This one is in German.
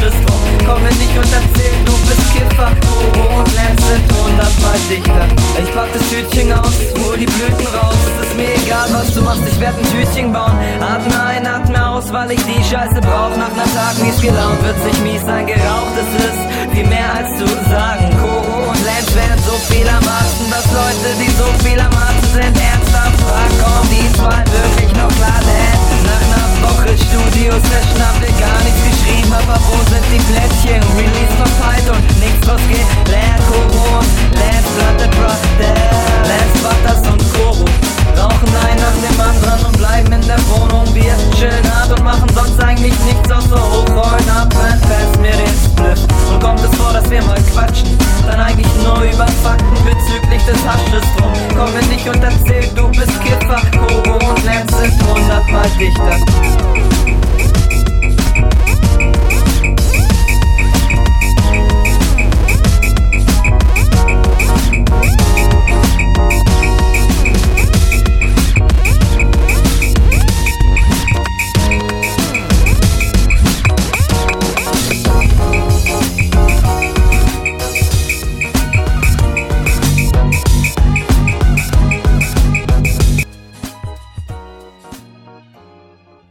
Todes drum. Komme nicht und erzähl, du bist Kiffer. Bobo und Lance sind hundertmal dichter. Ich pack das Tütchen aus, hol die Blüten raus. Es ist mir egal, was du machst, ich werd ein Tütchen bauen. Atme ein, atme aus, weil ich die Scheiße brauch. Nach einer Tag mies gelaunt, wird sich mies ein geraucht. Es ist viel mehr als zu sagen. Koro und Lance wären so viel. sonst eigentlich nichts außer hochrollen, ab und fällst mir den Split. Und kommt es vor, dass wir mal quatschen, dann eigentlich nur über Fakten bezüglich des Hasches drum. Komme dich und erzähl, du bist Kiffer, Koro und Lenz sind hundertmal dick.